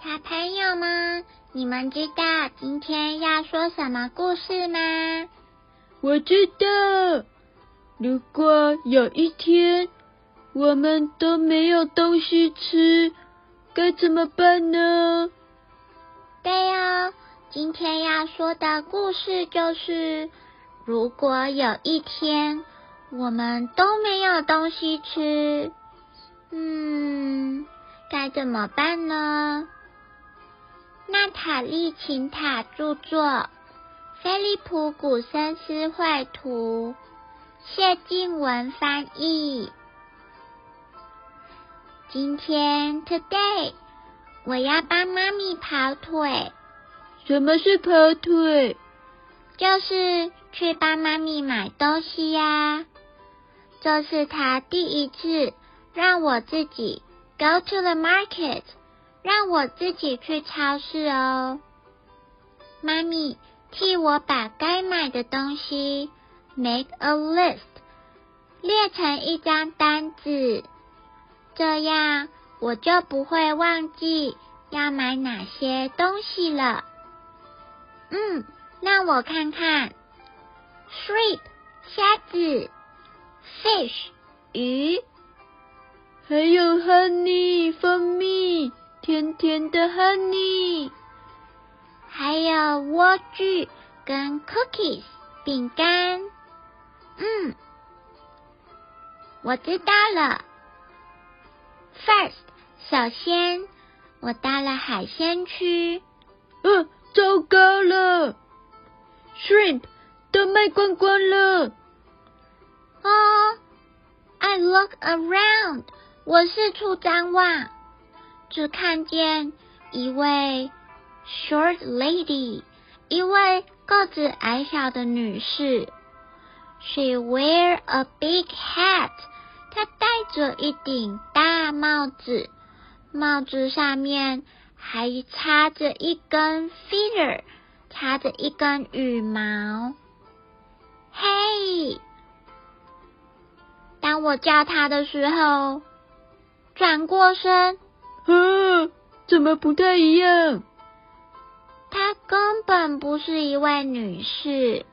小朋友们，你们知道今天要说什么故事吗？我知道。如果有一天我们都没有东西吃，该怎么办呢？对哦，今天要说的故事就是，如果有一天我们都没有东西吃，嗯，该怎么办呢？娜塔莉·琴塔著作，菲利普·古森斯绘图，谢静文翻译。今天 today 我要帮妈咪跑腿。什么是跑腿？就是去帮妈咪买东西呀。这是她第一次让我自己 go to the market。让我自己去超市哦，妈咪替我把该买的东西 make a list，列成一张单子，这样我就不会忘记要买哪些东西了。嗯，让我看看，shrimp 虾子，fish 鱼，还有 honey 蜂蜜。甜甜的 honey，还有莴苣跟 cookies 饼干。嗯，我知道了。First，首先我到了海鲜区。嗯，糟糕了，shrimp 都卖光光了。哦，I look around，我四处张望。只看见一位 short lady，一位个子矮小的女士。She wear a big hat，她戴着一顶大帽子，帽子上面还插着一根 feather，插着一根羽毛。嘿，当我叫她的时候，转过身。啊，怎么不太一样？她根本不是一位女士，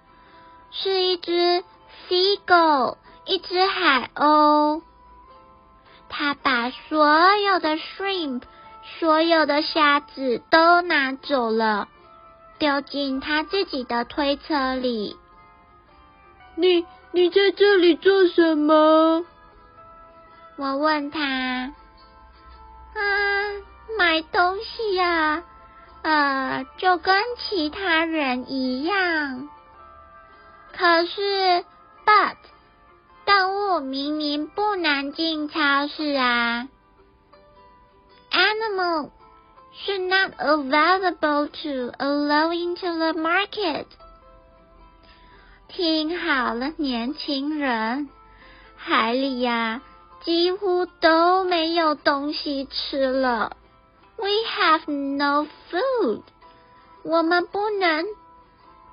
是一只 seagull，一只海鸥。她把所有的 shrimp，所有的虾子都拿走了，丢进她自己的推车里。你你在这里做什么？我问她。啊，买东西呀，呃，就跟其他人一样。可是，but，动物明明不能进超市啊。Animal should not available to allow into the market。听好了，年轻人，海里呀。几乎都没有东西吃了。We have no food。我们不能，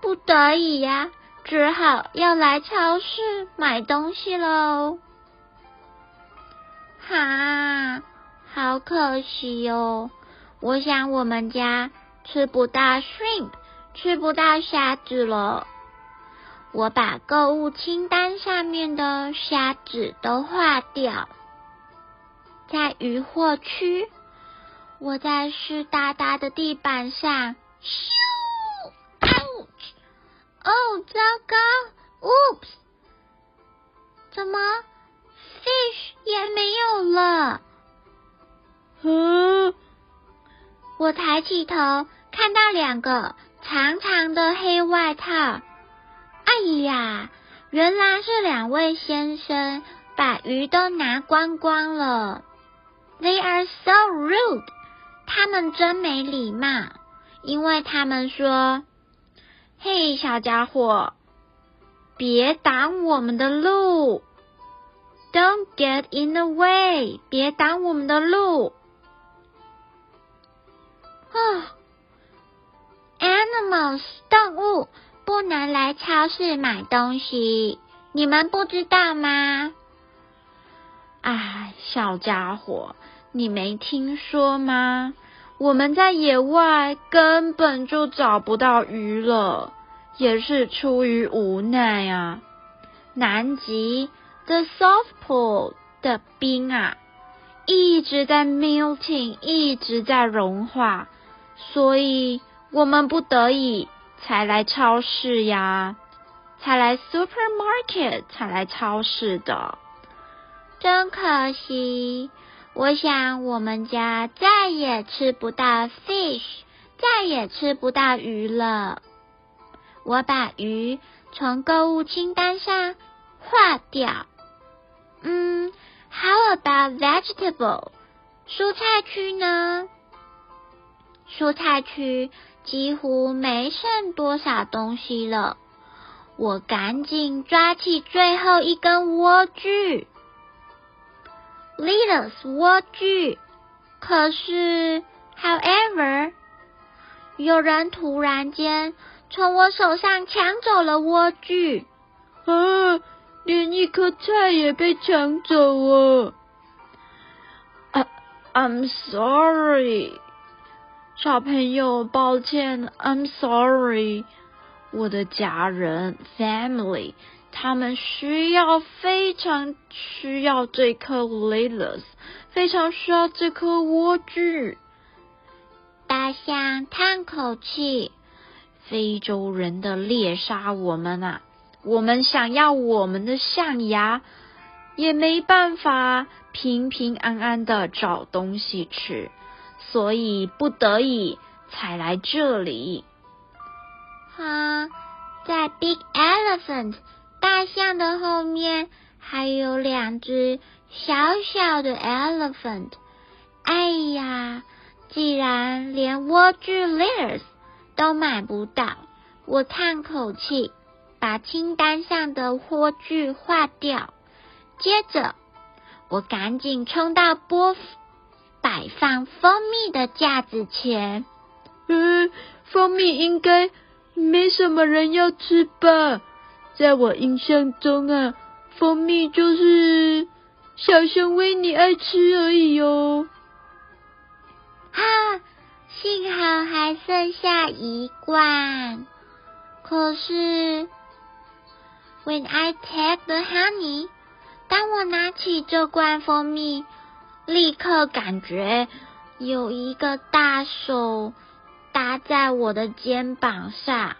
不得已呀，只好要来超市买东西喽。哈，好可惜哦！我想我们家吃不到 shrimp，吃不到虾子了。我把购物清单上面的虾子都划掉，在鱼货区，我在湿哒哒的地板上，咻，ouch，哦，糟糕，oops，怎么，fish 也没有了？嗯，我抬起头，看到两个长长的黑外套。哎呀，原来是两位先生把鱼都拿光光了。They are so rude，他们真没礼貌，因为他们说：“嘿，小家伙，别挡我们的路！Don't get in the way，别挡我们的路。”啊，Animals，动物不能来超市买东西，你们不知道吗？哎，小家伙，你没听说吗？我们在野外根本就找不到鱼了，也是出于无奈啊。南极的 South Pole 的冰啊，一直在 melting，一直在融化，所以我们不得已才来超市呀，才来 supermarket，才来超市的。真可惜，我想我们家再也吃不到 fish，再也吃不到鱼了。我把鱼从购物清单上划掉。嗯，How about vegetable？蔬菜区呢？蔬菜区几乎没剩多少东西了。我赶紧抓起最后一根莴苣。Little 莴苣，可是，However，有人突然间从我手上抢走了莴苣，啊，连一颗菜也被抢走了。啊，I'm sorry，小朋友，抱歉，I'm sorry，我的家人，family。他们需要非常需要这颗 lettuce，非常需要这颗莴苣。大象叹口气：“非洲人的猎杀我们啊！我们想要我们的象牙，也没办法平平安安的找东西吃，所以不得已才来这里。”啊，在 Big Elephant。大象的后面还有两只小小的 elephant。哎呀，既然连莴苣 layers 都买不到，我叹口气，把清单上的莴苣划掉。接着，我赶紧冲到波摆放蜂蜜的架子前。嗯，蜂蜜应该没什么人要吃吧？在我印象中啊，蜂蜜就是小熊维尼爱吃而已哟。哈，幸好还剩下一罐。可是，When I take the honey，当我拿起这罐蜂蜜，立刻感觉有一个大手搭在我的肩膀上。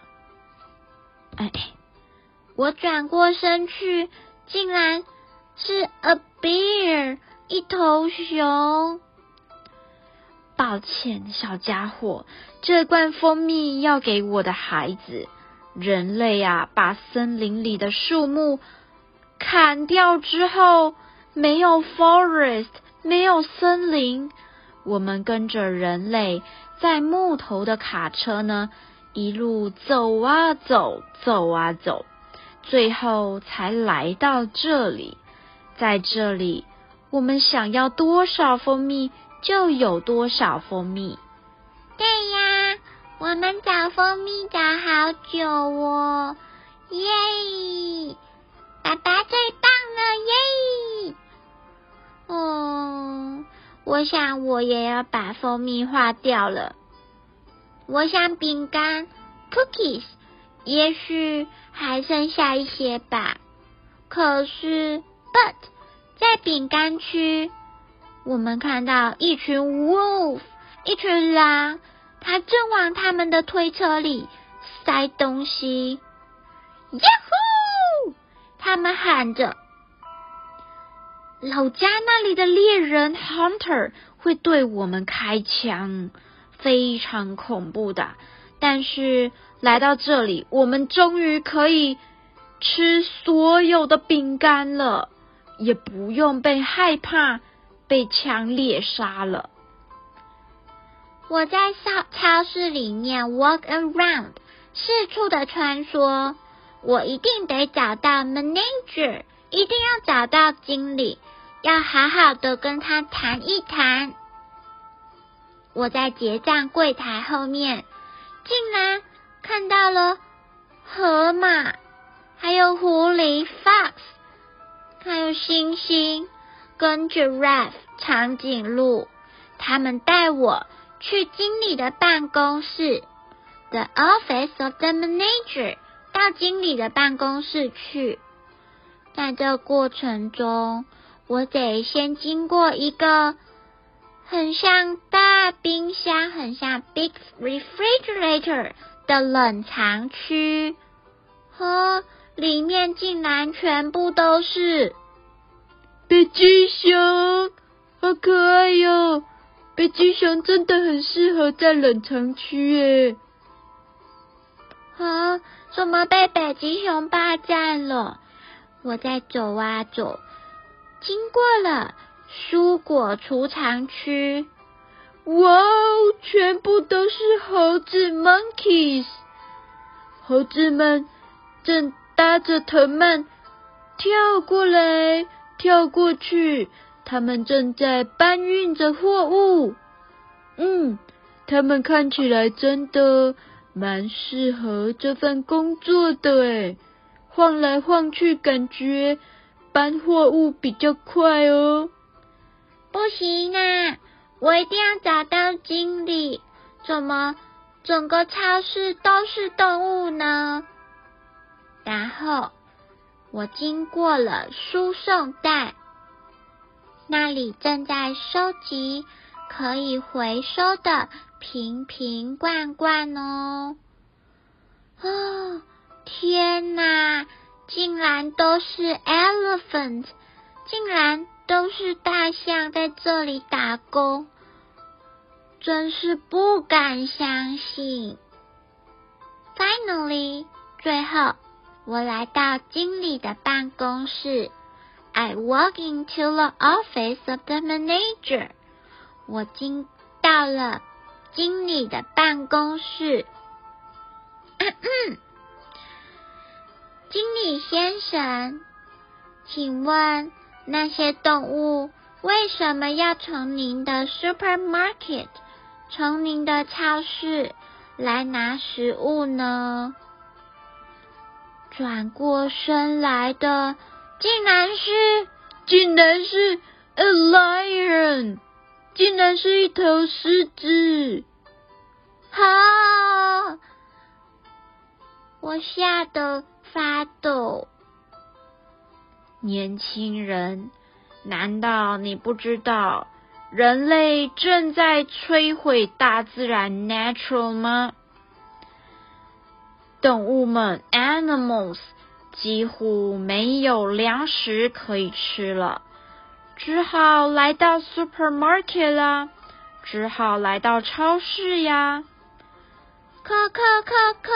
哎。我转过身去，竟然是 a bear，一头熊。抱歉，小家伙，这罐蜂蜜要给我的孩子。人类啊，把森林里的树木砍掉之后，没有 forest，没有森林。我们跟着人类，在木头的卡车呢，一路走啊走，走啊走。最后才来到这里，在这里，我们想要多少蜂蜜就有多少蜂蜜。对呀，我们找蜂蜜找好久哦，耶！爸爸最棒了，耶！哦，我想我也要把蜂蜜化掉了。我想饼干，cookies。也许还剩下一些吧。可是，but 在饼干区，我们看到一群 wolf，一群狼，它正往他们的推车里塞东西。呀呼！他们喊着：“老家那里的猎人 hunter 会对我们开枪，非常恐怖的。”但是。来到这里，我们终于可以吃所有的饼干了，也不用被害怕被枪猎杀了。我在超超市里面 walk around，四处的穿梭。我一定得找到 manager，一定要找到经理，要好好的跟他谈一谈。我在结账柜台后面，竟然看到了河马，还有狐狸 fox，还有猩猩跟 giraffe 长颈鹿，他们带我。去经理的办公室，the office of the manager，到经理的办公室去。在这过程中，我得先经过一个很像大冰箱、很像 big refrigerator 的冷藏区，呵，里面竟然全部都是北极熊，好可爱哟！北极熊真的很适合在冷藏区耶！啊，怎么被北极熊霸占了？我在走啊走，经过了蔬果储藏区，哇哦，全部都是猴子 （monkeys），猴子们正搭着藤蔓跳过来跳过去。他们正在搬运着货物，嗯，他们看起来真的蛮适合这份工作的诶，晃来晃去，感觉搬货物比较快哦。不行啊，我一定要找到经理。怎么整个超市都是动物呢？然后我经过了输送带。那里正在收集可以回收的瓶瓶罐罐哦！哦，天哪，竟然都是 elephant，竟然都是大象在这里打工，真是不敢相信。Finally，最后我来到经理的办公室。I walk into the office of the manager。我进到了经理的办公室。经理先生，请问那些动物为什么要从您的 supermarket，从您的超市来拿食物呢？转过身来的。竟然是，竟然是 a lion，竟然是一头狮子！好，我吓得发抖。年轻人，难道你不知道人类正在摧毁大自然 natural 吗？动物们 animals。几乎没有粮食可以吃了，只好来到 supermarket 啦，只好来到超市呀。可可可可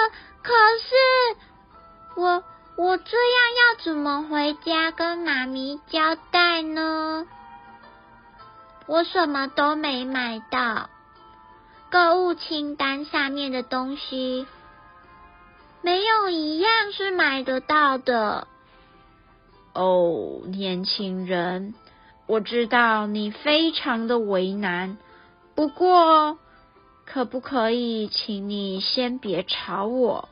可是，我我这样要怎么回家跟妈咪交代呢？我什么都没买到，购物清单上面的东西。没有一样是买得到的。哦，年轻人，我知道你非常的为难，不过可不可以请你先别吵我？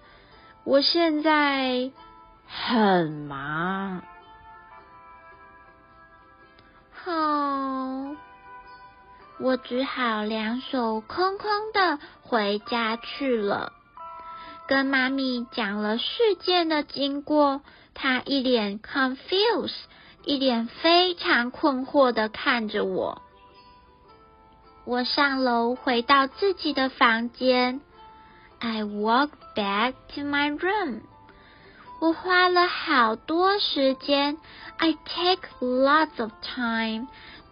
我现在很忙。好，我只好两手空空的回家去了。跟妈咪讲了事件的经过，她一脸 confused，一脸非常困惑的看着我。我上楼回到自己的房间，I walk back to my room。我花了好多时间，I take lots of time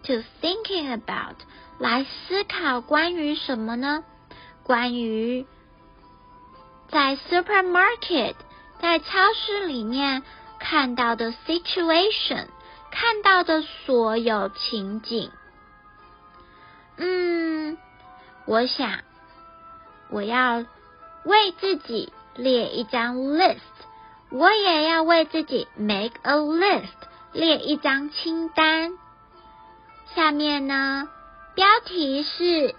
to thinking about，来思考关于什么呢？关于。在 supermarket，在超市里面看到的 situation，看到的所有情景，嗯，我想我要为自己列一张 list，我也要为自己 make a list，列一张清单。下面呢，标题是：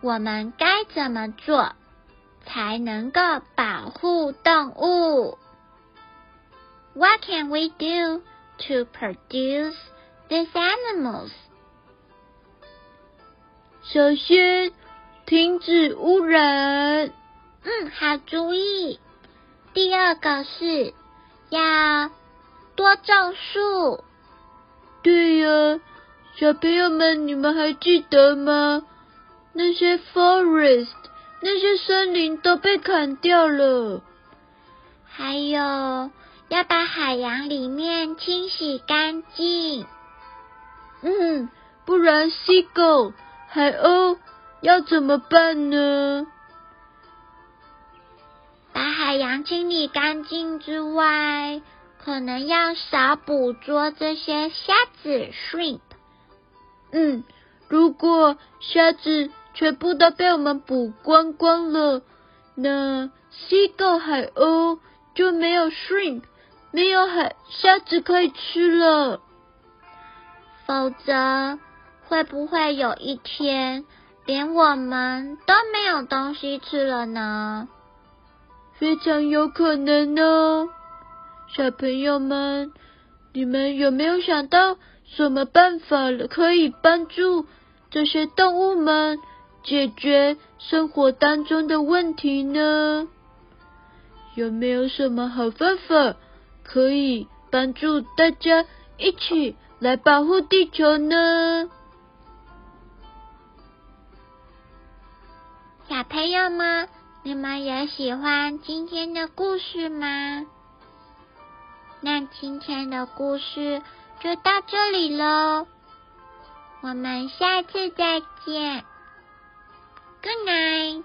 我们该怎么做才能够保护动物？What can we do to produce these animals？首先， 停止污染。嗯，好主意。第二个是要多种树。对呀，小朋友们，你们还记得吗？那些 forest，那些森林都被砍掉了。还有，要把海洋里面清洗干净。嗯，不然 seagull 海鸥要怎么办呢？把海洋清理干净之外。可能要少捕捉这些虾子 （shrimp）。嗯，如果虾子全部都被我们捕光光了，那 seagull 海鸥就没有 shrimp，没有海虾子可以吃了。否则，会不会有一天连我们都没有东西吃了呢？非常有可能哦。小朋友们，你们有没有想到什么办法可以帮助这些动物们解决生活当中的问题呢？有没有什么好方法可以帮助大家一起来保护地球呢？小朋友们，你们也喜欢今天的故事吗？那今天的故事就到这里喽，我们下次再见，Good night。